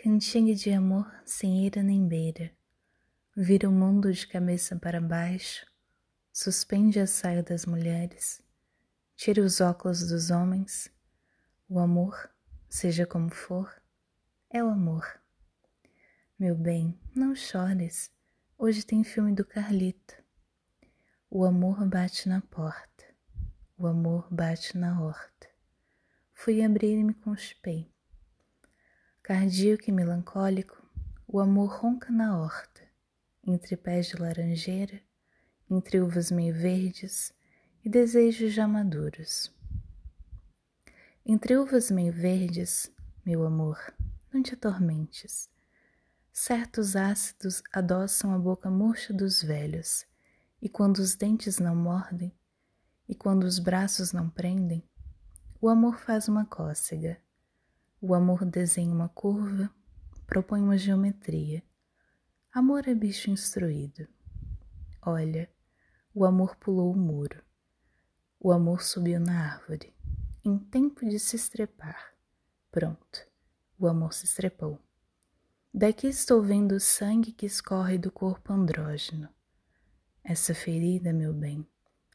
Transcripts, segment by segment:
Cantiga de amor sem ira nem beira, vira o mundo de cabeça para baixo, suspende a saia das mulheres, tira os óculos dos homens. O amor, seja como for, é o amor. Meu bem, não chores, hoje tem filme do Carlito. O amor bate na porta, o amor bate na horta. Fui abrir e me constipei. Cardíaco e melancólico, o amor ronca na horta, entre pés de laranjeira, entre uvas meio verdes e desejos já maduros. Entre uvas meio verdes, meu amor, não te atormentes. Certos ácidos adoçam a boca murcha dos velhos, e quando os dentes não mordem, e quando os braços não prendem, o amor faz uma cócega o amor desenha uma curva, propõe uma geometria. Amor é bicho instruído. Olha, o amor pulou o muro. O amor subiu na árvore, em tempo de se estrepar. Pronto, o amor se estrepou. Daqui estou vendo o sangue que escorre do corpo andrógeno. Essa ferida, meu bem,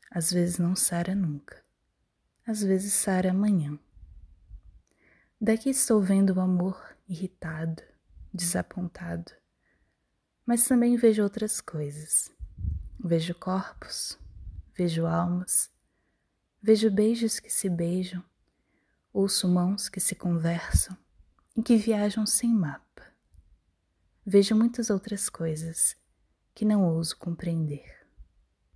às vezes não sara nunca, às vezes sara amanhã. Daqui estou vendo o amor irritado, desapontado, mas também vejo outras coisas. Vejo corpos, vejo almas, vejo beijos que se beijam, ouço mãos que se conversam e que viajam sem mapa. Vejo muitas outras coisas que não ouso compreender.